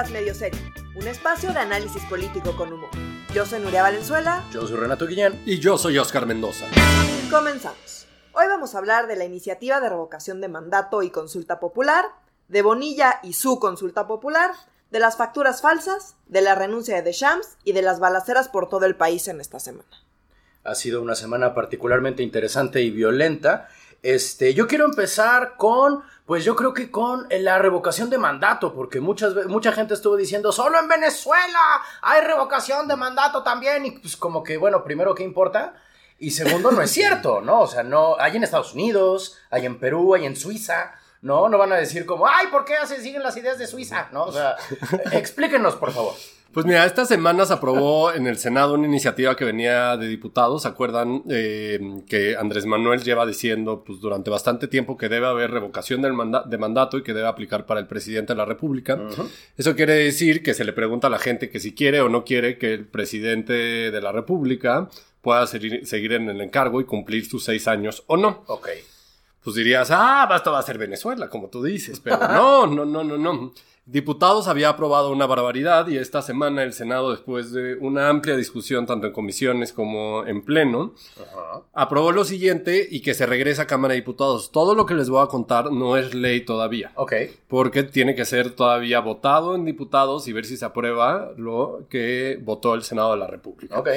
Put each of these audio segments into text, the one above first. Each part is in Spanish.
Podcast Medio Serio, un espacio de análisis político con humor. Yo soy Nuria Valenzuela. Yo soy Renato Guillén. Y yo soy Oscar Mendoza. Comenzamos. Hoy vamos a hablar de la iniciativa de revocación de mandato y consulta popular, de Bonilla y su consulta popular, de las facturas falsas, de la renuncia de Deschamps y de las balaceras por todo el país en esta semana. Ha sido una semana particularmente interesante y violenta. Este, yo quiero empezar con, pues yo creo que con la revocación de mandato, porque muchas, mucha gente estuvo diciendo, solo en Venezuela hay revocación de mandato también, y pues como que, bueno, primero, ¿qué importa? Y segundo, no es cierto, ¿no? O sea, no, hay en Estados Unidos, hay en Perú, hay en Suiza, ¿no? No van a decir como, ay, ¿por qué se siguen las ideas de Suiza? ¿No? O sea, explíquenos, por favor. Pues mira, esta semana se aprobó en el Senado una iniciativa que venía de diputados. ¿Se acuerdan eh, que Andrés Manuel lleva diciendo pues, durante bastante tiempo que debe haber revocación del de mandato y que debe aplicar para el presidente de la República? Eso quiere decir que se le pregunta a la gente que si quiere o no quiere que el presidente de la República pueda seguir, en el encargo y cumplir sus seis años o no. Ok. Pues dirías, ah, esto va a ser Venezuela, como tú dices, pero no, no, no, no, no. Diputados había aprobado una barbaridad y esta semana el Senado, después de una amplia discusión tanto en comisiones como en pleno, aprobó lo siguiente y que se regresa a Cámara de Diputados. Todo lo que les voy a contar no es ley todavía. Ok. Porque tiene que ser todavía votado en diputados y ver si se aprueba lo que votó el Senado de la República. Ok.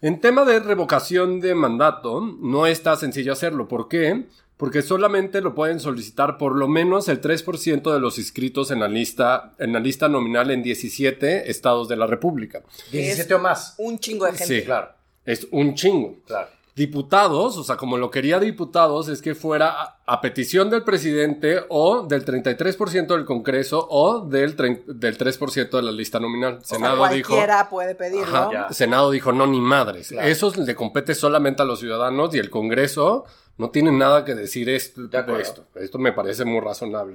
En tema de revocación de mandato, no está sencillo hacerlo. ¿Por qué? Porque solamente lo pueden solicitar por lo menos el 3% de los inscritos en la lista en la lista nominal en 17 estados de la República. 17 o más. Un chingo de gente. Sí, claro. Es un chingo. Claro. Diputados, o sea, como lo quería diputados, es que fuera a, petición del presidente o del 33% del Congreso o del, del 3% de la lista nominal. Senado o sea, cualquiera dijo, puede pedirlo. Senado dijo, no, ni madres. Eso le compete solamente a los ciudadanos y el Congreso no tiene nada que decir esto, esto. Esto me parece muy razonable.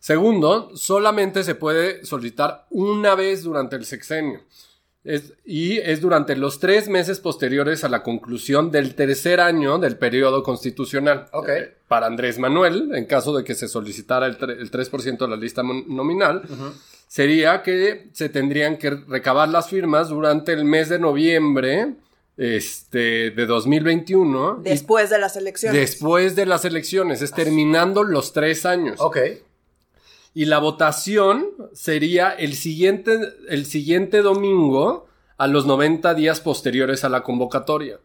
Segundo, solamente se puede solicitar una vez durante el sexenio. y es durante los tres meses posteriores a la conclusión del tercer año del periodo constitucional. Eh, para Andrés Manuel, en caso de que se solicitara el, 3% de la lista nominal, sería que se tendrían que recabar las firmas durante el mes de noviembre este, de 2021. Después de las elecciones. Después de las elecciones, es terminando los tres años. Ok. Y la votación sería el siguiente, el siguiente domingo a los 90 días posteriores a la convocatoria.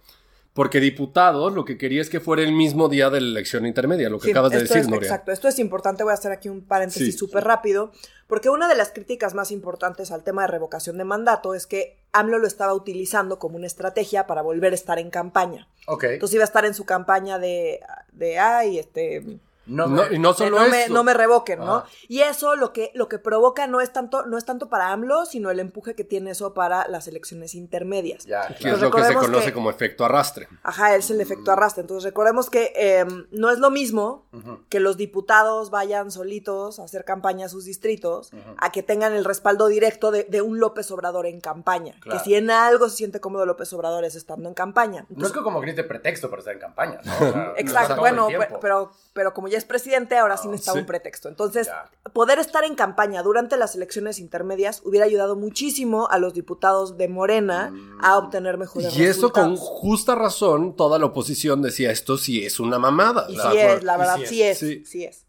Porque diputados lo que quería es que fuera el mismo día de la elección intermedia, lo que acabas de decir, es, Exacto, esto es importante. Voy a hacer aquí un paréntesis súper rápido, porque una de las críticas más importantes al tema de revocación de mandato es que AMLO lo estaba utilizando como una estrategia para volver a estar en campaña. Ok. Entonces iba a estar en su campaña de, de ay, este no, y no solo no Me, no me revoquen, ¿no? Y eso lo que, lo que provoca no es, tanto, no es tanto para AMLO, sino el empuje que tiene eso para las elecciones intermedias. Ya, que es lo que se conoce como efecto arrastre. Ajá, es el efecto arrastre. Entonces recordemos que em, no es lo mismo que los diputados vayan solitos a hacer campaña a sus distritos, a que tengan el respaldo directo de, un López Obrador en campaña. Que si en algo se siente cómodo López Obrador es estando en campaña. no es que como grite pretexto para estar en campaña, ¿no? Exacto, bueno, pero, pero como ya es presidente, ahora sí necesita un pretexto. Entonces, poder estar en campaña durante las elecciones intermedias hubiera ayudado muchísimo a los diputados de Morena a mm. obtener mejores y resultados. Y eso con justa razón, toda la oposición decía, esto sí es una mamada. Y sí es, la verdad, sí es, sí, es.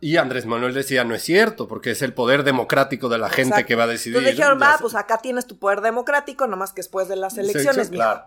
Y Andrés Manuel decía, no es cierto, porque es el poder democrático de la gente que va a decidir. Entonces dijeron, va, pues acá tienes tu poder democrático, nomás que después de las elecciones, claro.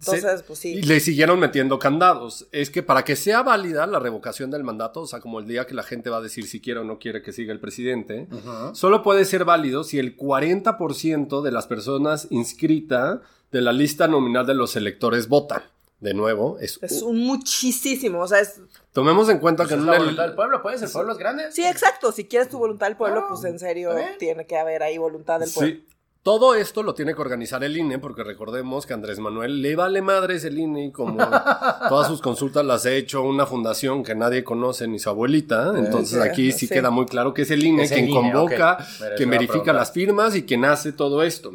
Entonces, pues sí. Y le siguieron metiendo candados. Es que para que sea válida la revocación del mandato, o sea, como el día que la gente va a decir si quiere o no quiere que siga el presidente, solo puede ser válido si el 40% de las personas inscritas de la lista nominal de los electores votan. De nuevo, es, es un muchísimo, o sea, es... Tomemos en cuenta que... Pues la voluntad del pueblo, ¿puede ser pueblos grandes? Sí, exacto, si quieres tu voluntad del pueblo, pues en serio tiene que haber ahí voluntad del pueblo. Sí. Todo esto lo tiene que organizar el INE, porque recordemos que Andrés Manuel le vale madres el INE y como todas sus consultas las ha hecho una fundación que nadie conoce ni su abuelita. Entonces aquí sí, queda muy claro que es el INE quien convoca, quien verifica las firmas y quien hace todo esto.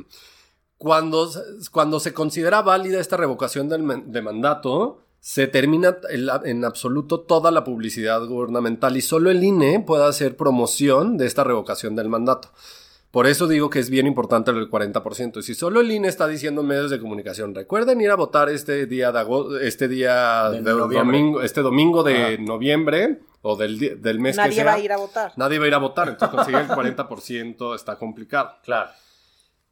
Cuando, cuando se considera válida esta revocación del, de mandato, se termina en absoluto toda la publicidad gubernamental y solo el INE puede hacer promoción de esta revocación del mandato. Por eso digo que es bien importante el 40%. Y si solo el INE está diciendo en medios de comunicación, recuerden ir a votar este día de agosto, este día de, domingo, este domingo de noviembre o del, del mes Nadie que sea. va a ir a votar. Nadie va a ir a votar, entonces conseguir el 40% está complicado. Claro.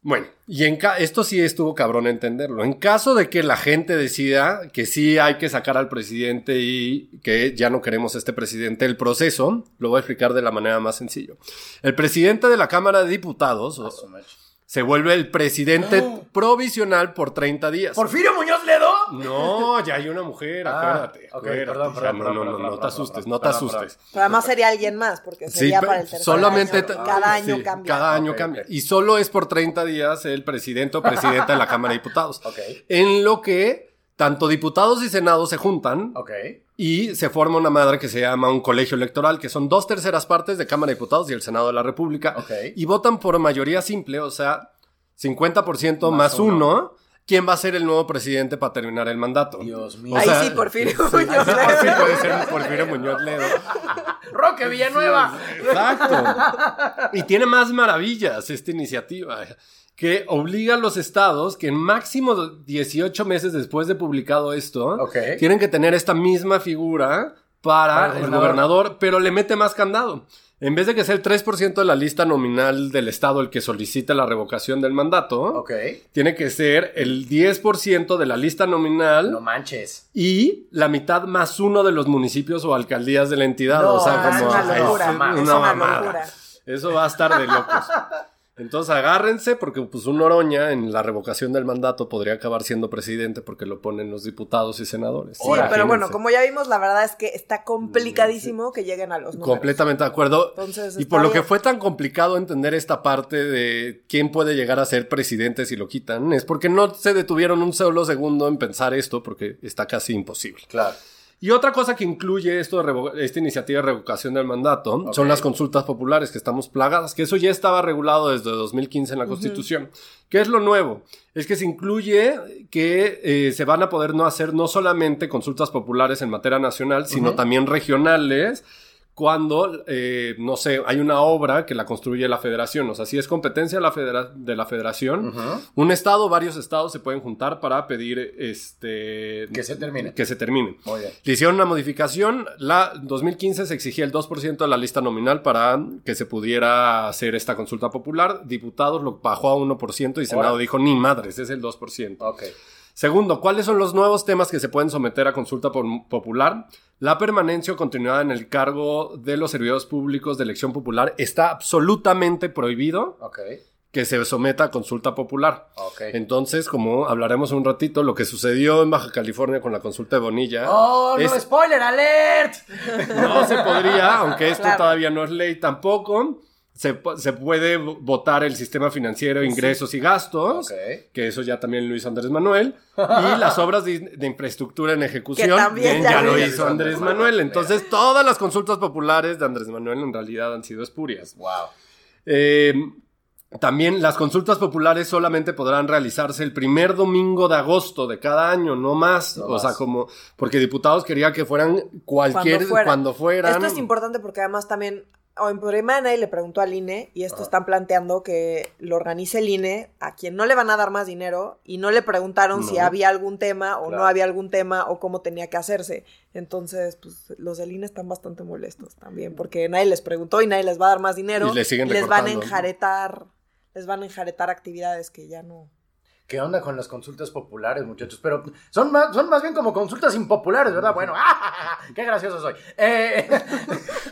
Bueno, y en esto sí estuvo cabrón entenderlo. En caso de que la gente decida que sí hay que sacar al presidente y que ya no queremos este presidente, el proceso lo voy a explicar de la manera más sencilla. El presidente de la Cámara de Diputados, se vuelve el presidente provisional por 30 días. ¿Porfirio Muñoz Ledo? No, ya hay una mujer, ah, acuérdate. perdón, perdón, no, no, no, no te asustes, no te asustes. Pero además sería alguien más, porque sería para el tercer solamente año. Cada año cambia. Cada año cambia. Y solo es por 30 días el presidente o presidenta de la Cámara de Diputados. En lo que tanto diputados y senados se juntan y se forma una madre que se llama un colegio electoral, que son dos terceras partes de Cámara de Diputados y el Senado de la República, y votan por mayoría simple, o sea, 50% más, uno. ¿Quién va a ser el nuevo presidente para terminar el mandato? Dios mío. Ahí sí, Porfirio Muñoz Ledo. Sí, puede ser Porfirio Muñoz Ledo. Roque Villanueva. exacto. Y tiene más maravillas esta iniciativa que obliga a los estados que en máximo 18 meses después de publicado esto, tienen que tener esta misma figura para, el, gobernador. pero le mete más candado. En vez de que sea el 3% de la lista nominal del Estado el que solicita la revocación del mandato, tiene que ser el 10% de la lista nominal. No manches. Y la mitad más uno de los municipios o alcaldías de la entidad. o sea, como. Es una locura. Es una, locura. Eso va a estar de locos. Entonces agárrense porque pues un Oroña en la revocación del mandato podría acabar siendo presidente porque lo ponen los diputados y senadores. Sí, pero bueno, como ya vimos, la verdad es que está complicadísimo que lleguen a los números. Completamente de acuerdo. y por lo que fue tan complicado entender esta parte de quién puede llegar a ser presidente si lo quitan, es porque no se detuvieron un solo segundo en pensar esto porque está casi imposible. Claro. Y otra cosa que incluye esto de esta iniciativa de revocación del mandato son las consultas populares que estamos plagadas, que eso ya estaba regulado desde 2015 en la Constitución. ¿Qué es lo nuevo? Es que se incluye que eh, se van a poder no hacer no solamente consultas populares en materia nacional, sino también regionales cuando, eh, no sé, hay una obra que la construye la federación. O sea, si es competencia de la, de la federación, un estado, varios estados se pueden juntar para pedir este... Que se termine. Que se termine. Le hicieron una modificación. La 2015 se exigía el 2% de la lista nominal para que se pudiera hacer esta consulta popular. Diputados lo bajó a 1% y Senado dijo, ni madres, es el 2%. Ok. Segundo, ¿cuáles son los nuevos temas que se pueden someter a consulta popular? La permanencia o continuidad en el cargo de los servidores públicos de elección popular está absolutamente prohibido. Que se someta a consulta popular. Entonces, como hablaremos un ratito, lo que sucedió en Baja California con la consulta de Bonilla. ¡Oh, no! ¡Spoiler alert! No se podría, aunque esto todavía no es ley tampoco se, se, puede votar el sistema financiero, ingresos y gastos, que eso ya también lo hizo Andrés Manuel, y las obras de, infraestructura en ejecución, también ya, lo hizo Andrés Manuel. Entonces, todas las consultas populares de Andrés Manuel en realidad han sido espurias. Wow. Eh, también las consultas populares solamente podrán realizarse el primer domingo de agosto de cada año, no más. o sea, como, porque diputados quería que fueran cualquier, cuando, fueran. Esto es importante porque además también o en Podrimana y le preguntó al INE, y esto están planteando que lo organice el INE a quien no le van a dar más dinero y no le preguntaron si había algún tema o no había algún tema o cómo tenía que hacerse. Entonces, pues los del INE están bastante molestos también porque nadie les preguntó y nadie les va a dar más dinero y, les van a enjaretar, les van a enjaretar actividades que ya no. ¿Qué onda con las consultas populares, muchachos? Pero son más, son más bien como consultas impopulares, ¿verdad? Bueno, ¡ah! ¡Qué gracioso soy! Eh,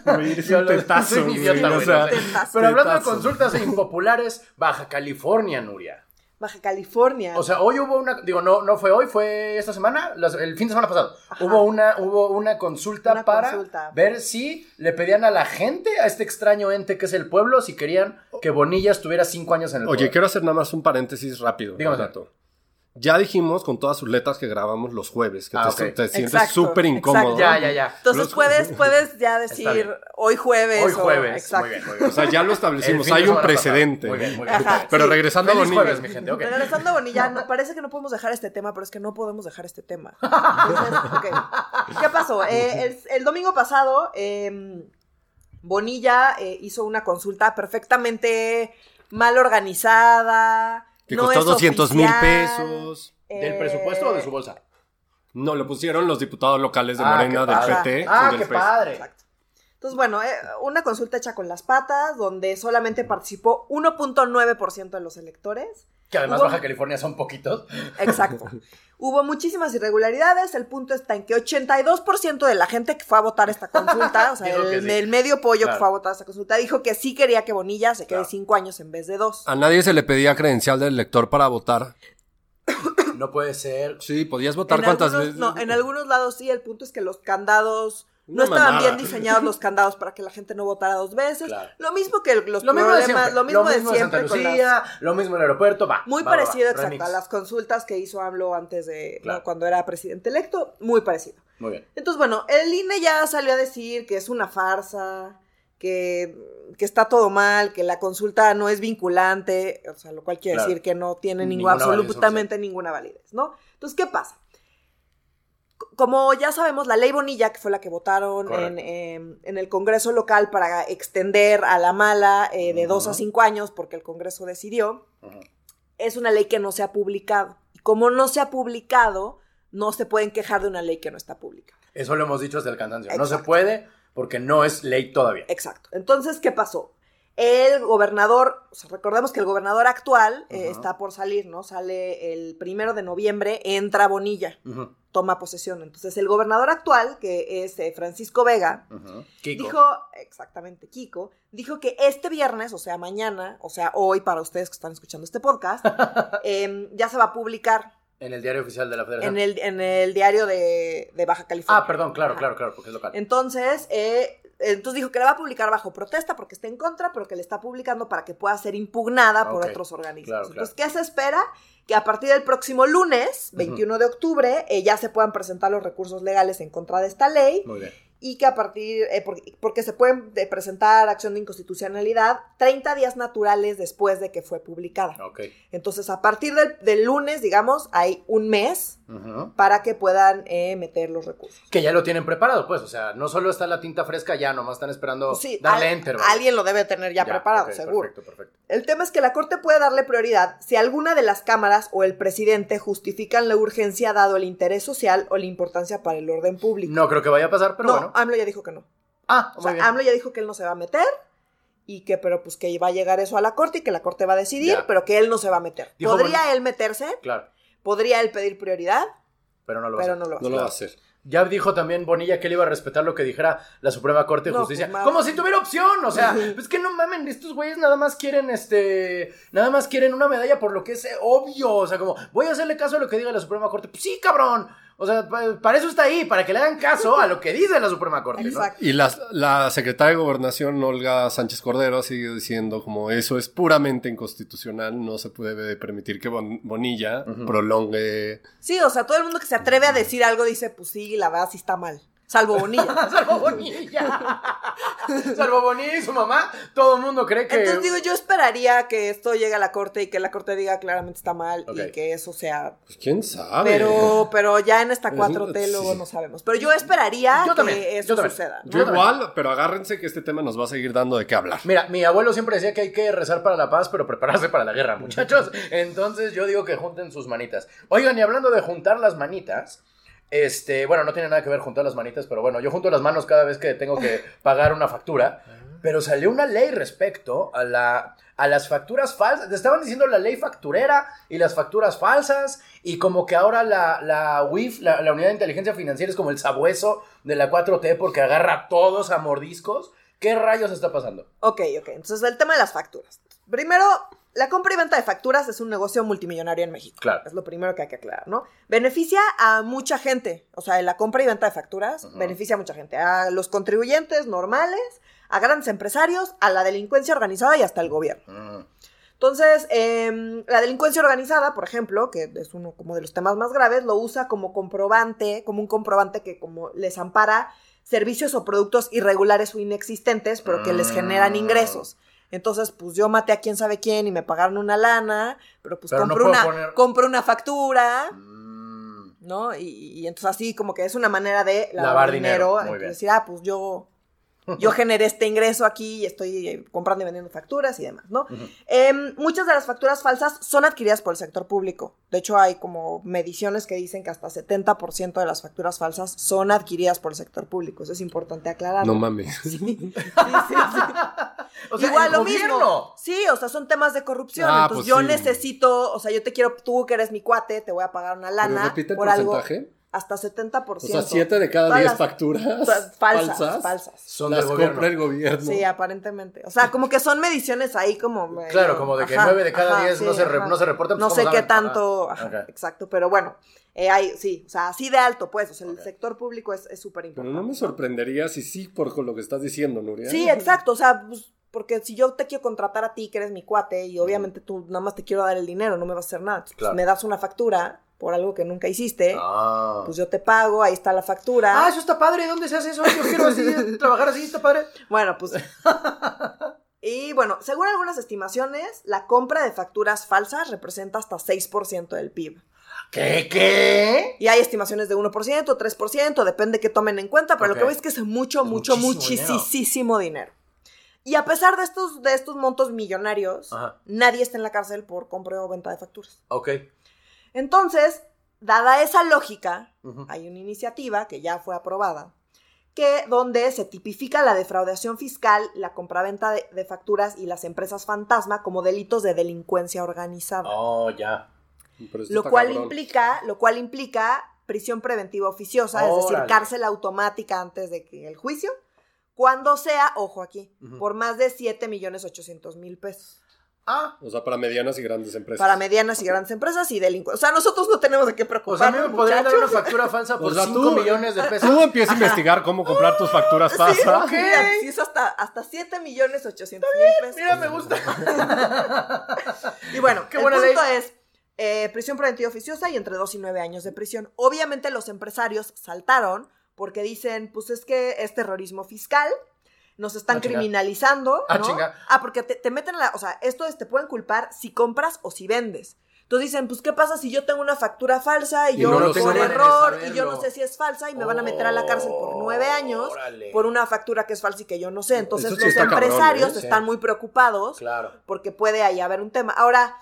soy idiota, Pero hablando de consultas impopulares, Baja California, Nuria. Baja California. O sea, hoy hubo una, digo, no, no fue hoy, fue esta semana, el fin de semana pasado. Hubo una, hubo una consulta para ver si le pedían a la gente, a este extraño ente que es el pueblo, si querían que Bonilla estuviera cinco años en el Oye, quiero hacer nada más un paréntesis rápido. Dígame. Dato. Ya dijimos con todas sus letras que grabamos los jueves, que ah, te, sientes súper incómodo. Ya, ya, ya. Entonces puedes, puedes ya decir hoy jueves. Hoy jueves. exacto. Muy bien, muy bien. O sea, ya lo establecimos. Hay un precedente. Muy bien, muy bien. Pero regresando a Bonilla. Jueves, mi gente. Okay. Regresando a Bonilla, parece que no podemos dejar este tema, pero es que no podemos dejar este tema. Entonces, ¿Qué pasó? Eh, el, domingo pasado, eh, Bonilla eh, hizo una consulta perfectamente mal organizada. Que no costó es 200 mil pesos. ¿Del presupuesto o de su bolsa? No, lo pusieron los diputados locales de Ah, Morena, del. PT. Ah, y del qué PES. padre. Exacto. Entonces, bueno, eh, una consulta hecha con las patas, donde solamente participó 1.9% de los electores. Que además Hubo- Baja California son poquitos. Exacto. Hubo muchísimas irregularidades. El punto está en que 82% de la gente que fue a votar esta consulta, o sea, el, sí. el medio pollo Claro. que fue a votar esta consulta, dijo que sí quería que Bonilla se quede Claro. cinco años en vez de dos. A nadie se le pedía credencial del elector para votar. No puede ser. Sí, podías votar En cuántas algunos- veces. No, en algunos lados sí. El punto es que los candados no estaban mamada. bien diseñados los candados para que la gente no votara dos veces. Claro. Lo mismo que los Lo mismo de problemas, siempre. lo mismo, de Santa siempre con las- Lucía, lo mismo en el aeropuerto, va. Muy va, parecido, va. exacto, Remix. a las consultas que hizo AMLO antes de, cuando era presidente electo, muy parecido. Muy bien. Entonces, bueno, el INE ya salió a decir que es una farsa, que, que está todo mal, que la consulta no es vinculante, o sea, lo cual quiere Claro. decir que no tiene ningún, Ninguna validez absolutamente ninguna validez, ¿no? Entonces, ¿qué pasa? Como ya sabemos, la ley Bonilla, que fue la que votaron en, em, en el Congreso local para extender a la mala eh, de dos a cinco años, porque el Congreso decidió, es una ley que no se ha publicado. Y como no se ha publicado, no se pueden quejar de una ley que no está publicada. Eso lo hemos dicho hasta el cansancio. No se puede porque no es ley todavía. Exacto. Entonces, ¿qué pasó? El gobernador, o sea, recordemos que el gobernador actual eh, está por salir, ¿no? Sale el primero de noviembre, entra Bonilla, toma posesión. Entonces, el gobernador actual, que es eh, Francisco Vega. Kiko. dijo, exactamente, Kiko, dijo que este viernes, o sea, mañana, o sea, hoy para ustedes que están escuchando este podcast, em, ya se va a publicar En el diario oficial de la Federación. en el, en el diario de, de Baja California. Ah, perdón, claro, Ajá. claro, claro, porque es local. Entonces, eh, entonces dijo que la va a publicar bajo protesta porque está en contra, pero que le está publicando para que pueda ser impugnada por otros organismos. claro, Entonces, ¿qué se espera? Que a partir del próximo lunes, 21 de octubre, eh, ya se puedan presentar los recursos legales en contra de esta ley Muy bien. Y que a partir, eh, porque, porque se pueden eh, presentar acción de inconstitucionalidad 30 días naturales después de que fue publicada. Ok. Entonces, a partir del, del lunes, digamos, hay un mes Ujú. para que puedan eh, meter los recursos. Que ya lo tienen preparado, pues. O sea, no solo está la tinta fresca, ya nomás están esperando Sí, darle al- enter. alguien lo debe tener ya, preparado, ok, seguro. Perfecto, perfecto. El tema es que la Corte puede darle prioridad si alguna de las cámaras o el presidente justifican la urgencia dado el interés social o la importancia para el orden público. No creo que vaya a pasar, pero no, bueno. AMLO ya dijo que no. Ah, O sea, bien. AMLO ya dijo que él no se va a meter y que, pero pues que va a llegar eso a la Corte y que la Corte va a decidir, Ya. pero que él no se va a meter. Dijo, ¿Podría bueno- él meterse? Claro, ¿Podría él pedir prioridad? pero no lo va a Pero hacer. no lo va a No hacer. lo va a hacer. Ya dijo también Bonilla que él iba a respetar lo que dijera la Suprema Corte de No, Justicia. pues, Como si tuviera opción. O sea, es que no mamen, estos güeyes nada más quieren este. Nada más quieren una medalla por lo que es eh, obvio. O sea, como, voy a hacerle caso a lo que diga la Suprema Corte. Pues sí, cabrón. O sea, pa- para eso está ahí, para que le hagan caso a lo que dice la Suprema Corte. ¿no? Exacto. Y la, la secretaria de Gobernación, Olga Sánchez Cordero, sigue diciendo como eso es puramente inconstitucional, no se puede permitir que Bon- Bonilla prolongue... Sí, o sea, todo el mundo que se atreve a decir algo dice, pues sí, la verdad sí está mal. Salvo Bonilla. Salvo Bonilla. Salvo Bonilla y su mamá. Todo el mundo cree que. Entonces digo, yo esperaría que esto llegue a la corte y que la corte diga claramente está mal y que eso sea. Pues quién sabe. Pero, pero ya en esta Es- 4T luego sí. no sabemos. Pero yo esperaría Yo también, que eso yo también. suceda. ¿no? Yo igual, pero agárrense que este tema nos va a seguir dando de qué hablar. Mira, mi abuelo siempre decía que hay que rezar para la paz, pero prepararse para la guerra, muchachos. Entonces yo digo que junten sus manitas. Oigan, y hablando de juntar las manitas, este, bueno, no tiene nada que ver juntar las manitas, pero bueno, yo junto las manos cada vez que tengo que pagar una factura. Pero salió una ley respecto a la a las facturas falsas. Te estaban diciendo la ley facturera y las facturas falsas. Y como que ahora la, la UIF, la, la Unidad de Inteligencia Financiera, es como el sabueso de la 4T porque agarra a todos a mordiscos. ¿Qué rayos está pasando? Ok, ok. Entonces el tema de las facturas. Primero, la compra y venta de facturas es un negocio multimillonario en México. Claro. Es lo primero que hay que aclarar, ¿no? Beneficia a mucha gente. O sea, la compra y venta de facturas beneficia a mucha gente. A los contribuyentes normales, a grandes empresarios, a la delincuencia organizada y hasta el gobierno. Mm. Entonces, em, la delincuencia organizada, por ejemplo, que es uno como de los temas más graves, lo usa como comprobante, como un comprobante que como les ampara servicios o productos irregulares o inexistentes, pero que les generan Mm. ingresos. Entonces, pues yo maté a quién sabe quién y me pagaron una lana, pero pues Pero no una, poner- una factura, Mm. ¿no? Y, y entonces así como que es una manera de lavar, Lavar dinero, dinero, y decir, ah, pues yo yo generé este ingreso aquí y estoy eh, comprando y vendiendo facturas y demás, ¿no? Em, muchas de las facturas falsas son adquiridas por el sector público. De hecho, hay como mediciones que dicen que hasta 70% de las facturas falsas son adquiridas por el sector público. Eso es importante aclararlo. No mames. Sí, sí, sí. O sea, Igual el lo gobierno. mismo. Sí, o sea, son temas de corrupción. Ah, Entonces pues yo sí. necesito, o sea, yo te quiero, tú que eres mi cuate, te voy a pagar una ¿Pero lana repite el por algo. Hasta 70%. O sea, 7 de cada Todas 10 las- facturas fa- falsas, falsas. Son las del gobierno. compra el gobierno. Sí, aparentemente. O sea, como que son mediciones ahí como... medio- Claro, como de que nueve de cada diez no se re- ajá. no se reportan, pues, No sé ¿cómo qué tanto... Ajá, ajá. Exacto, pero bueno. eh, hay, sí, o sea, así de alto, pues. O sea, el sector público es es súper Pero importante. no me sorprendería si sí por con lo que estás diciendo, Nuria. Sí, exacto. O sea, pues, porque si yo te quiero contratar a ti, que eres mi cuate, y obviamente tú nada más te quiero dar el dinero, no me vas a hacer nada. Entonces, Claro. me das una factura por algo que nunca hiciste, Ah. pues yo te pago, ahí está la factura. Ah, eso está padre. ¿Dónde se hace eso? Yo quiero así, trabajar así, está padre. Bueno, pues. y bueno, según algunas estimaciones, la compra de facturas falsas representa hasta 6% del PIB. ¿Qué? ¿Qué? Y hay estimaciones de 1%, 3%, depende que tomen en cuenta, pero Ok. lo que voy es que es mucho, Es mucho, muchísimo muchísimo dinero. Y a pesar de estos, de estos montos millonarios, Ajá. nadie está en la cárcel por compra o venta de facturas. Ok. Entonces, dada esa lógica, hay una iniciativa que ya fue aprobada, que donde se tipifica la defraudación fiscal, la compraventa de, de facturas y las empresas fantasma como delitos de delincuencia organizada. Oh, ya. Lo cual cabrón. implica, lo cual implica prisión preventiva oficiosa, es decir, cárcel automática antes de que el juicio, cuando sea, ojo aquí, por más de 7 millones 800 mil pesos. Ah. O sea, para medianas y grandes empresas. Para medianas y grandes empresas y delincuentes. O sea, nosotros no tenemos de qué O sea, a preocuparnos. mí me podrían dar una factura falsa por O sea, 5 tú- millones de pesos. Tú empiezas a investigar cómo comprar tus facturas Sí, falsas. mira, sí, es hasta, hasta 7 millones 800 mil pesos. Mira, me gusta. Y bueno, Qué el buena punto ley. es eh, prisión preventiva oficiosa y entre 2 y 9 años de prisión. Obviamente los empresarios saltaron porque dicen, pues es que es terrorismo fiscal, nos están Ah, criminalizando, Ah, ¿no? chinga. Ah, porque te, te meten en la, o sea, esto es, te pueden culpar si compras o si vendes. Entonces dicen, pues, ¿qué pasa si yo tengo una factura falsa y, Y yo no lo por error y yo no sé si es falsa y me van a meter a la cárcel por nueve años Órale. por una factura que es falsa y que yo no sé? Entonces sí los está cabrón, empresarios ¿eh? Sí. están muy preocupados Claro. porque puede ahí haber un tema. Ahora,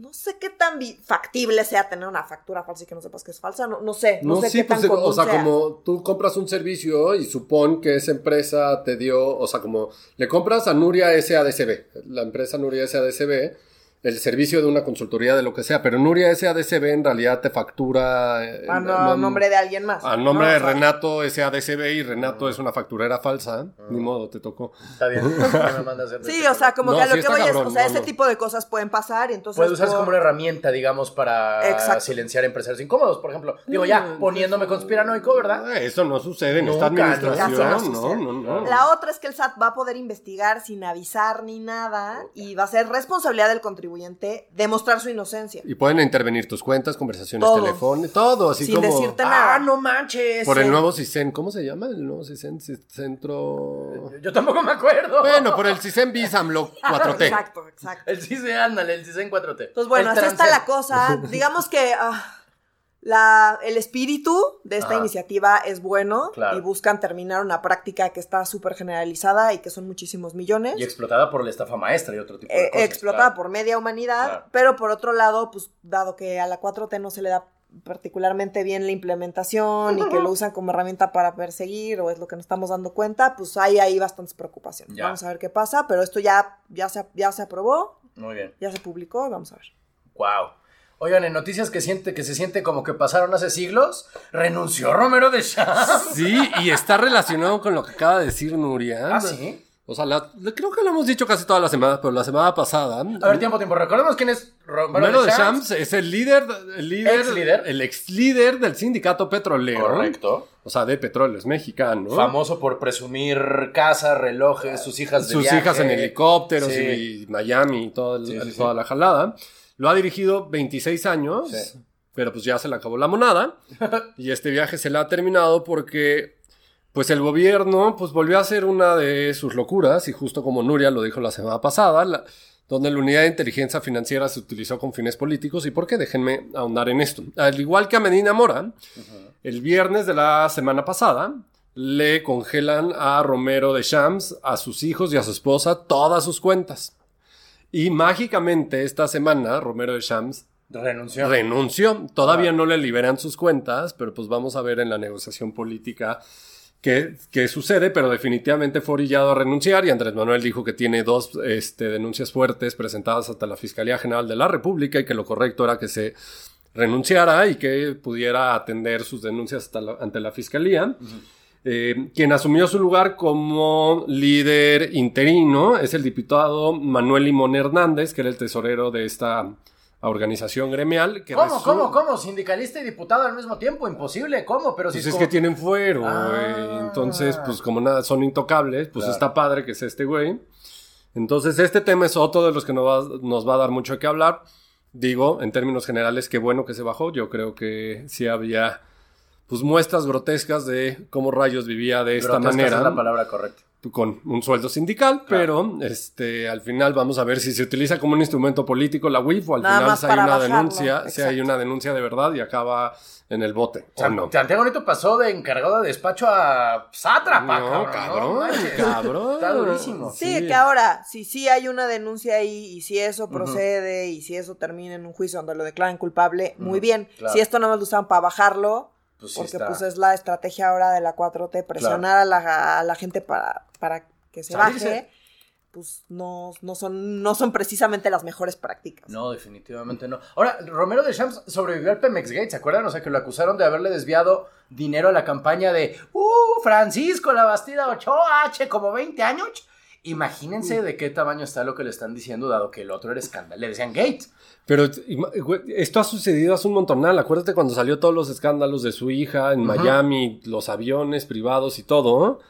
no sé qué tan factible sea tener una factura falsa y que no sepas que es falsa, no, no sé, no, No, sé sí, qué pues, tan o sea, sea. como tú compras un servicio y supón que esa empresa te dio, o sea, como le compras a Nuria SADCB, la empresa Nuria SADCB, el servicio de una consultoría de lo que sea, pero Nuria SADCB en realidad te factura eh, a no- no- nombre de alguien más. a nombre ¿no? de O sea, Renato SADCB y Renato es una facturera falsa, ni modo, te tocó. Está bien. ¿Qué me mandas a Sí, o sea, como No, que a lo sí que voy es, cabrón, o sea, no, ese no. tipo de cosas pueden pasar y entonces... Puedes por- como una herramienta, digamos, para Exacto. silenciar empresarios incómodos, por ejemplo. Digo, ya, poniéndome conspiranoico, ¿verdad? Eh, Eso no sucede en esta Nunca, administración, no, no, no. La otra es que el SAT va a poder investigar sin avisar ni nada y va a ser responsabilidad del contribuyente demostrar su inocencia. Y pueden intervenir tus cuentas, conversaciones Todo. telefónicas, todo, así Sin como... decirte nada. Ah, no manches. Por el nuevo CISEN, ¿cómo se llama? El nuevo CISEN, Ci- Centro... Yo tampoco me acuerdo. Bueno, por el CISEN BISAMLO 4T. Exacto, exacto. El CISE, ándale, el CISE en 4T. Entonces, bueno, El así está la cosa. Digamos que ah, la, el espíritu de esta Ajá. iniciativa es bueno Claro. y buscan terminar una práctica que está súper generalizada y que son muchísimos millones. Y explotada por la estafa maestra y otro tipo de eh, cosas. explotada claro. por media humanidad, Claro. pero por otro lado, pues dado que a la 4T no se le da particularmente bien la implementación y que lo usan como herramienta para perseguir o es lo que nos estamos dando cuenta, pues hay ahí bastantes preocupaciones. Ya. Vamos a ver qué pasa, pero esto ya, ya, se, ya se aprobó, Muy bien. ya se publicó y vamos a ver. Wow. Oigan, en noticias que siente que se siente como que pasaron hace siglos, renunció Romero de Champs. Sí, y está relacionado con lo que acaba de decir Nuria. Ah, sí. O sea, la- creo que lo hemos dicho casi todas las semanas, pero la semana pasada... A ver, tiempo, tiempo. Recordemos quién es Romero, Romero de Champs. Es el líder, el líder, Ex líder. el ex líder del sindicato petrolero. Correcto. O sea, de petróleos mexicano. Famoso por presumir casas, relojes, sus hijas de sus viaje. hijas en helicópteros Sí. y Miami y todo el- Sí, sí, toda la jalada. Lo ha dirigido 26 años, Sí. pero pues ya se le acabó la monada. y este viaje se le ha terminado porque pues el gobierno pues volvió a hacer una de sus locuras y justo como Nuria lo dijo la semana pasada, la- donde la unidad de inteligencia financiera se utilizó con fines políticos. ¿Y por qué? Déjenme ahondar en esto. Al igual que a Medina Mora, el viernes de la semana pasada le congelan a Romero de Shams, a sus hijos y a su esposa todas sus cuentas. Y mágicamente esta semana Romero de Shams renunció. renunció. Todavía no le liberan sus cuentas, pero pues vamos a ver en la negociación política qué, qué sucede, pero definitivamente fue orillado a renunciar y Andrés Manuel dijo que tiene dos este, denuncias fuertes presentadas ante la Fiscalía General de la República y que lo correcto era que se renunciara y que pudiera atender sus denuncias ante la Fiscalía. Eh, quien asumió su lugar como líder interino es el diputado Manuel Limón Hernández, que era el tesorero de esta organización gremial. Que ¿Cómo, cómo, cómo? Sindicalista y diputado al mismo tiempo, imposible, ¿cómo? Pero si pues es, que tienen fuero, ah. Entonces, pues como nada, son intocables, pues está padre que sea este güey. Entonces, este tema es otro de los que nos va, nos va a dar mucho que hablar. Digo, en términos generales, qué bueno que se bajó. Yo creo que sí había pues muestras grotescas de cómo Rayos vivía de esta manera. Es la palabra correcta. Con un sueldo sindical, pero este, al final vamos a ver si se utiliza como un instrumento político la WIF o al final si hay una denuncia, si hay una denuncia de verdad y acaba en el bote. Santiago Bonito pasó de encargado de despacho a sátrapa, no, cabrón. Cabrón, Está durísimo. Sí, que ahora, si sí hay una denuncia ahí y si eso procede y si eso termina en un juicio donde lo declaran culpable, muy bien. Si esto no más lo usaban para bajarlo, pues Porque pues es la estrategia ahora de la 4T, presionar a, la, gente para, para que se baje, pues no, no, son, no son precisamente las mejores prácticas. No, definitivamente no. Ahora, Romero de Champs sobrevivió al Pemex Gate, ¿se acuerdan? O sea, que lo acusaron de haberle desviado dinero a la campaña de, ¡Uh, Francisco, la Bastida Ochoa, H, como 20 años! Imagínense de qué tamaño está lo que le están diciendo, dado que el otro era escándalo. Le decían Gates. Pero esto ha sucedido hace un montonal. Acuérdate cuando salió todos los escándalos de su hija en Miami, los aviones privados y todo.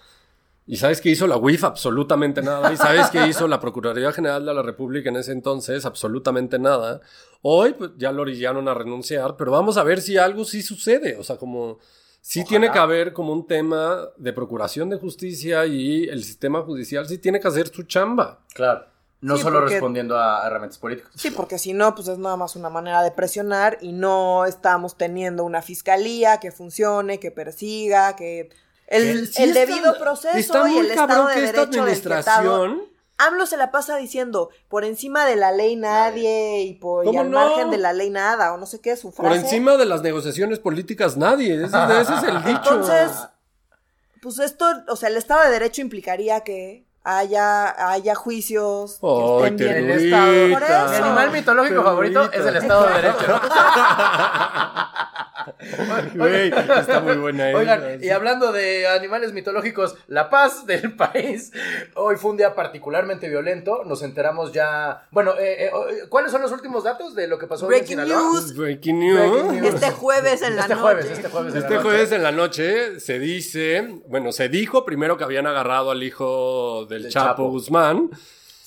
¿Y sabes qué hizo la UIF? Absolutamente nada. ¿Y sabes qué hizo la Procuraduría General de la República en ese entonces? Absolutamente nada. Hoy pues, ya lo orillaron a renunciar, pero vamos a ver si algo sí sucede. O sea, como sí tiene que haber como un tema de procuración de justicia y el sistema judicial sí tiene que hacer su chamba. Claro. No solo respondiendo a herramientas políticas. Sí, porque si no, pues es nada más una manera de presionar y no estamos teniendo una fiscalía que funcione, que persiga, que el, debido proceso y el Estado de Derecho administración AMLO se la pasa diciendo, por encima de la ley nadie y, por, al margen de la ley nada, o no sé qué es su frase. Por encima de las negociaciones políticas nadie, ese, ese es el dicho. Entonces, pues esto, o sea, el Estado de Derecho implicaría que haya, haya juicios que estén bien en el Estado. Mi animal mitológico favorito es el Estado de Derecho. está muy buena Oigan, y hablando de animales mitológicos, la paz del país. Hoy fue un día particularmente violento. Nos enteramos ya. Bueno, eh, eh, ¿cuáles son los últimos datos de lo que pasó Breaking en News. Breaking news. Este jueves en la este noche. este jueves, este jueves en la noche se dice. Bueno, se dijo primero que habían agarrado al hijo del, Chapo, Guzmán.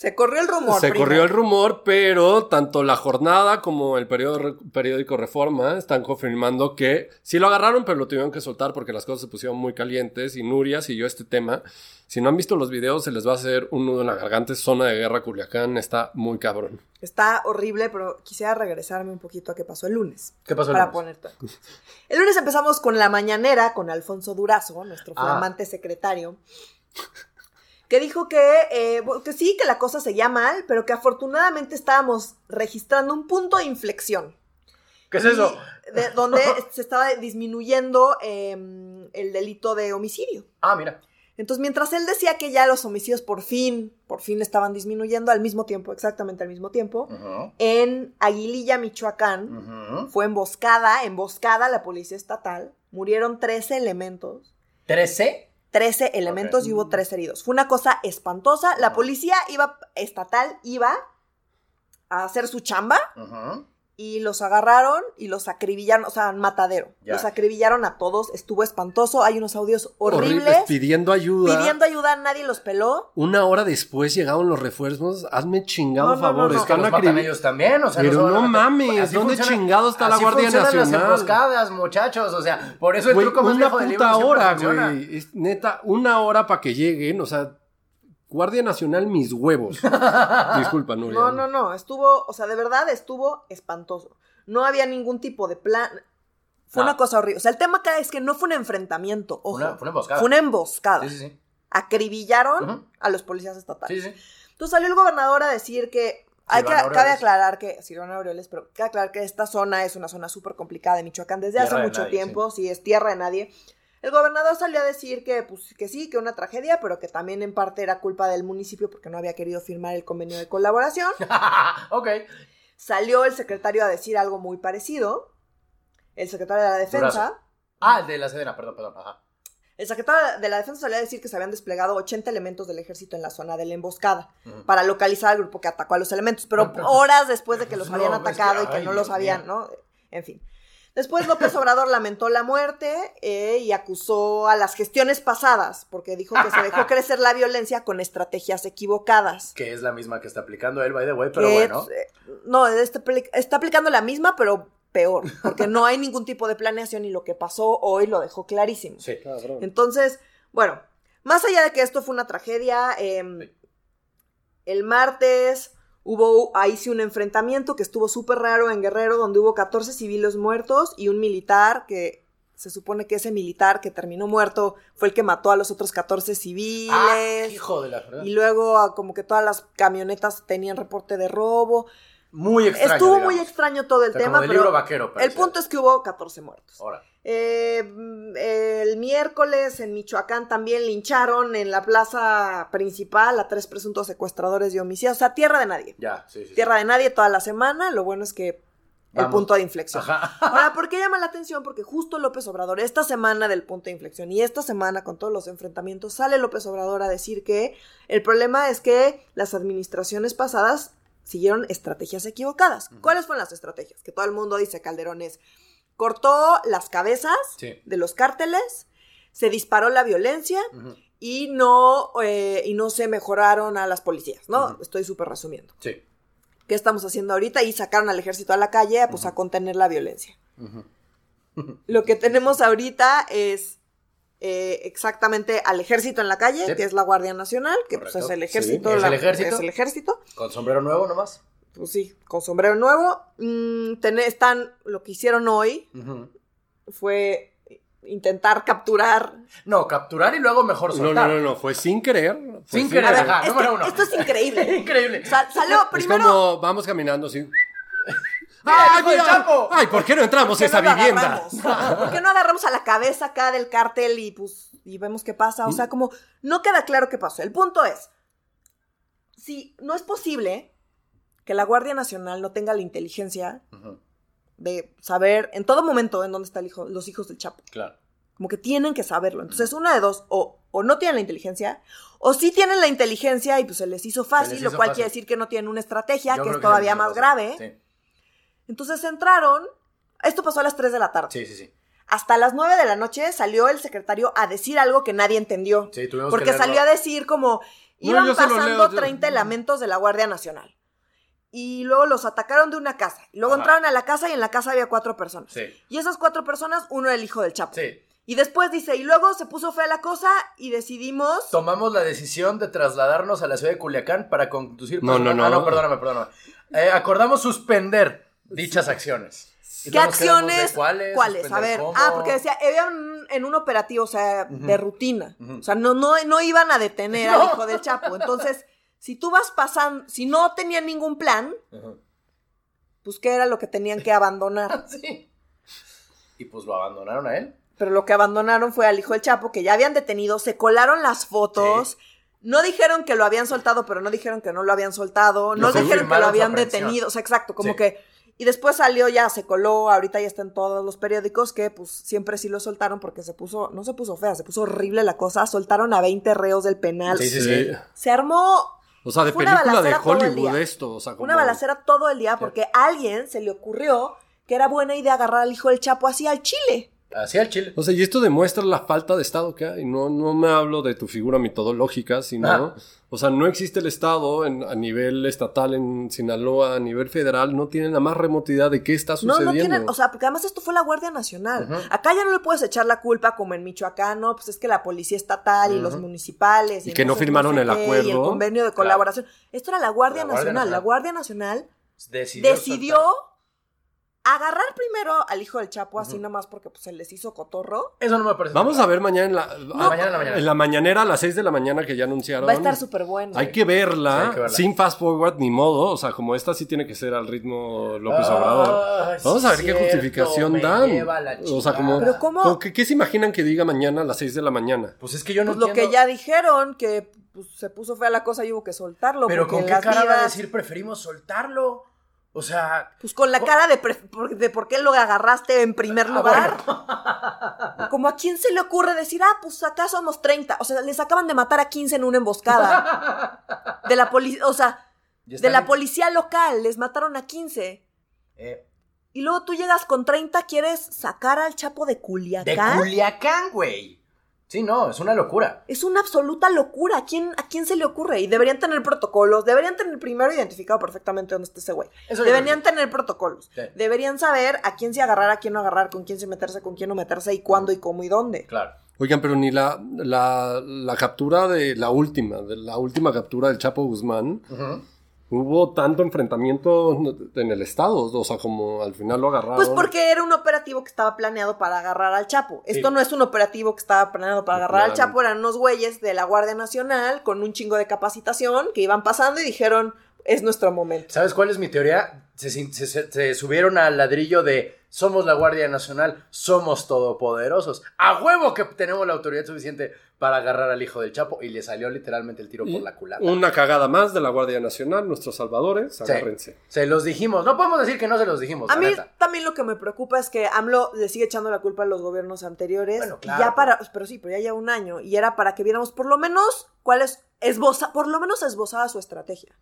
Se corrió el rumor. Se corrió el rumor, pero tanto la jornada como el periódico Reforma están confirmando que sí lo agarraron, pero lo tuvieron que soltar porque las cosas se pusieron muy calientes y Nuria siguió este tema. Si no han visto los videos, se les va a hacer un nudo en la garganta. Zona de guerra Culiacán está muy cabrón. Está horrible, pero quisiera regresarme un poquito a qué pasó el lunes. ¿Qué pasó el para lunes? El lunes empezamos con la mañanera con Alfonso Durazo, nuestro ah. flamante secretario que dijo que, eh, que sí, que la cosa seguía mal, pero que afortunadamente estábamos registrando un punto de inflexión. ¿Qué es eso? De, donde se estaba disminuyendo em, el delito de homicidio. Ah, mira. Entonces, mientras él decía que ya los homicidios por fin, por fin estaban disminuyendo al mismo tiempo, exactamente al mismo tiempo, en Aguililla, Michoacán, fue emboscada, emboscada la policía estatal, murieron 13 elementos. ¿13? 13 elementos y hubo tres heridos. Fue una cosa espantosa. La policía iba, estatal iba a hacer su chamba y los agarraron y los acribillaron, o sea, matadero. Los acribillaron a todos, estuvo espantoso. Hay unos audios horribles. pidiendo ayuda. Pidiendo ayuda, nadie los peló. Una hora después llegaron los refuerzos. Hazme chingado favor. No, Están los ellos también, o sea, Pero no, mames, ¿dónde chingado está la Guardia Nacional? las emboscadas, muchachos, o sea, por eso el truco más una puta hora, güey. neta, una hora para que lleguen, o sea, Guardia Nacional, mis huevos. Disculpa, Nuria. No, no, no. Estuvo, o sea, de verdad estuvo espantoso. No había ningún tipo de plan. Fue Ah. una cosa horrible. O sea, el tema acá es que no fue un enfrentamiento. Ojo. Fue una- fue una emboscada. Fue una emboscada. Sí, sí, sí. Acribillaron a los policías estatales. Sí, sí. Entonces salió el gobernador a decir que. Hay que cabe aclarar que. Silvano Aureoles, pero cabe aclarar que esta zona es una zona súper complicada de Michoacán desde Tierra hace de mucho nadie, tiempo. Sí. es tierra de nadie. El gobernador salió a decir que, pues, que sí, que una tragedia, pero que también en parte era culpa del municipio porque no había querido firmar el convenio de colaboración. ok. Salió el secretario a decir algo muy parecido. El secretario de la Defensa. Durazo. Ah, el de la Sedena, perdón, perdón. Ajá. El secretario de la Defensa salió a decir que se habían desplegado 80 elementos del ejército en la zona de la emboscada para localizar al grupo que atacó a los elementos, pero horas después de que los No, habían es que, atacado y que ay, no los habían. ¿no? En fin. Después López Obrador lamentó la muerte eh, y acusó a las gestiones pasadas, porque dijo que se dejó crecer la violencia con estrategias equivocadas. Que es la misma que está aplicando él, by the way, pero Que, bueno. eh, no, está, apli- está aplicando la misma, pero peor, porque no hay ningún tipo de planeación y lo que pasó hoy lo dejó clarísimo. Sí. Cabrón. Entonces, bueno, más allá de que esto fue una tragedia, em, Sí. el martes hubo ahí sí un enfrentamiento que estuvo súper raro en Guerrero, donde hubo 14 civiles muertos y un militar que se supone que ese militar que terminó muerto fue el que mató a los otros 14 civiles. Ah, hijo de la verdad. y luego ah, como que todas las camionetas tenían reporte de robo. Muy extraño. Estuvo digamos. muy extraño todo el O sea, tema, como de pero libro vaquero, el punto es que hubo 14 muertos. Ahora. Eh, el miércoles en Michoacán también lincharon en la plaza principal a tres presuntos secuestradores y homicidios. O sea, tierra de nadie. Ya, sí, sí. sí. Tierra de nadie toda la semana. Lo bueno es que el punto de inflexión. Ajá. Ahora, ¿por qué llama la atención? Porque justo López Obrador, esta semana del punto de inflexión y esta semana con todos los enfrentamientos, sale López Obrador a decir que el problema es que las administraciones pasadas siguieron estrategias equivocadas. ¿Cuáles fueron las estrategias? Que todo el mundo dice, Calderón es, cortó las cabezas Sí. de los cárteles, se disparó la violencia y no, eh, y no se mejoraron a las policías, ¿no? Estoy súper resumiendo. Sí. ¿Qué estamos haciendo ahorita? Y sacaron al ejército a la calle, pues a contener la violencia. Lo que tenemos ahorita es eh, exactamente al ejército en la calle, Sí. que es la Guardia Nacional, que pues, es el ejército. Sí, ¿es la- el ejército? es el ejército. Con sombrero nuevo nomás. Pues sí, con sombrero nuevo. Mm, tené- están, lo que hicieron hoy fue intentar capturar. No, capturar y luego mejor No, soltar. no, no, no, fue sin querer. fue Sin querer. A ver, Ajá, es que número uno. esto es increíble. Increíble. Sal- salió Es primero. como vamos caminando así. ¡Mira, hijo del mira! Chapo! ¡Ay, ¿por qué no entramos a ¿Por qué esa no vivienda? ¿Por qué no agarramos a la cabeza acá del cártel y pues y vemos qué pasa? O sea, como no queda claro qué pasó. El punto es, si no es posible que la Guardia Nacional no tenga la inteligencia de saber en todo momento en dónde están hijo- los hijos del Chapo. Claro. Como que tienen que saberlo. Entonces, una de dos, o, o no tienen la inteligencia, o sí tienen la inteligencia y pues se les hizo fácil, les lo cual fácil. quiere decir que no tienen una estrategia, Yo que es todavía más grave. fácil. Entonces entraron, esto pasó a las 3 de la tarde. Sí, sí, sí. Hasta las 9 de la noche salió el secretario a decir algo que nadie entendió. Sí, tuvimos que porque salió a decir como, iban pasando leo, yo- 30 elementos de la Guardia Nacional. Y luego los atacaron de una casa. Y luego Ajá. entraron a la casa y en la casa había cuatro personas. Sí. Y esas cuatro personas, uno era el hijo del Chapo. Sí. Y después dice, y luego se puso fea la cosa y decidimos... Tomamos la decisión de trasladarnos a la ciudad de Culiacán para conducir. No, no, no. Ah, no, perdóname, perdóname. Eh, acordamos suspender dichas acciones. Y ¿Qué acciones? ¿Cuáles? ¿Cuáles? A ver. cómo. Ah, porque decía, en un operativo, o sea, de rutina. O sea, no, no, no iban a detener No. al hijo del Chapo. Entonces, si tú vas pasando, si no tenían ningún plan, pues qué era lo que tenían que abandonar. Sí. Y pues lo abandonaron a él. Pero lo que abandonaron fue al hijo del Chapo, que ya habían detenido, se colaron las fotos. No dijeron que lo habían soltado, pero no dijeron que no lo habían soltado. No dijeron que lo habían detenido. O sea, exacto, como Sí. que. Y después salió ya, se coló, ahorita ya está en todos los periódicos que pues siempre sí lo soltaron porque se puso, no se puso fea, se puso horrible la cosa. Soltaron a 20 reos del penal. Sí, sí, sí. Se armó O sea, de película de Hollywood esto. O sea, como... una balacera todo el día porque a alguien se le ocurrió que era buena idea agarrar al hijo del Chapo así al Chile. Así al chile. O sea, y esto demuestra la falta de Estado que hay. No, no me hablo de tu figura mitológica, sino... Ah. O sea, no existe el Estado en- a nivel estatal en Sinaloa, a nivel federal. No tienen la más remota idea de qué está No, sucediendo. no tienen, o sea, porque además esto fue la Guardia Nacional. Acá ya no le puedes echar la culpa como en Michoacán, no, pues es que la policía estatal y los municipales. Y que no firmaron el qué, Y el acuerdo. convenio de colaboración. Esto era la Guardia La Guardia Nacional. La. Guardia Nacional Decidió. decidió agarrar primero al hijo del Chapo así nomás porque pues, se les hizo cotorro. Eso no me parece. Vamos a ver mañana en la, mañana en la mañana. en la mañanera a las 6 de la mañana que ya anunciaron. Va a estar súper bueno. Hay que, verla, Sí, hay que verla. sin fast forward ni modo. O sea, como esta sí tiene que ser al ritmo López Obrador. Ay, Vamos a ver qué justificación me dan. lleva la O sea, como, chingada. Pero ¿cómo? como que, ¿qué se imaginan que diga mañana a las 6 de la mañana? Pues es que yo no Pues lo que ya dijeron, que pues, se puso fea la cosa y hubo que soltarlo. Pero con qué cara va a decir preferimos soltarlo. O sea, Pues con la cara de, de por qué lo agarraste en primer Ah, lugar. Como a quién se le ocurre decir, ah, pues acá somos 30. O sea, les acaban de matar a 15 en una emboscada. De la policía, o sea, de la en- policía local, les mataron a 15. eh, Y luego tú llegas con 30, ¿quieres sacar al Chapo de de Culiacán? Culiacán, güey. Sí, no, es una locura. es una absoluta locura. ¿A quién, ¿A quién se le ocurre? Y deberían tener protocolos. Deberían tener primero identificado perfectamente dónde está ese güey. Eso Deberían tener protocolos. Sí. Deberían saber a quién se agarrar, a quién no agarrar, con quién se meterse, con quién no meterse y cuándo y cómo y dónde. Claro. Oigan, pero ni la, la, la captura de la última, de la última captura del Chapo Guzmán. Hubo tanto enfrentamiento en el estado, o sea, como al final lo agarraron. Pues porque era un operativo que estaba planeado para agarrar al Chapo. Esto Sí. no es un operativo que estaba planeado para agarrar al. Chapo, eran unos güeyes de la Guardia Nacional con un chingo de capacitación que iban pasando y dijeron, es nuestro momento. ¿Sabes cuál es mi teoría? Se, se- se- se subieron al ladrillo de somos la Guardia Nacional, somos todopoderosos. A huevo que tenemos la autoridad suficiente para agarrar al hijo del Chapo y le salió literalmente el tiro por la culata. Una cagada más de la Guardia Nacional, nuestros salvadores, Sí. agárrense. Se los dijimos. No podemos decir que no se los dijimos. A mí neta. también lo que me preocupa es que AMLO le sigue echando la culpa a los gobiernos anteriores. Bueno, y claro, ya para, pero sí, pero ya lleva un año. Y era para que viéramos por lo menos cuál es, esboza, por lo menos esbozada su estrategia.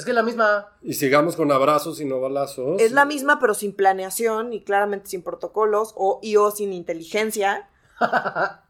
Es que es la misma. Y sigamos con abrazos y no balazos. Es la misma, pero sin planeación y claramente sin protocolos o, y o sin inteligencia.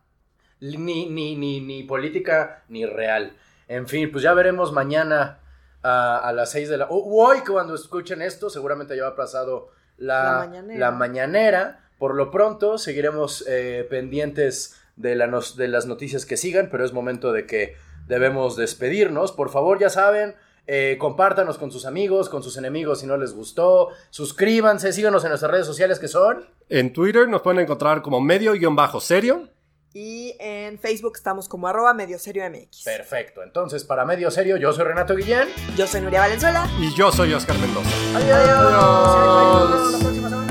Ni, ni, ni, ni política ni real. En fin, pues ya veremos mañana a, a las 6 de la... o hoy cuando escuchen esto, seguramente ya va pasado la, La mañanera. la mañanera. Por lo pronto, seguiremos eh, pendientes de, la nos- de las noticias que sigan, pero es momento de que debemos despedirnos. Por favor, ya saben, eh, compártanos con sus amigos, con sus enemigos si no les gustó. Suscríbanse, síganos en nuestras redes sociales que son... En Twitter nos pueden encontrar como medio-serio. Y en Facebook estamos como arroba medio serio MX. Perfecto. Entonces, para Medio Serio, yo soy Renato Guillén. Yo soy Nuria Valenzuela. Y yo soy Oscar Mendoza. Adiós. Adiós. La próxima semana.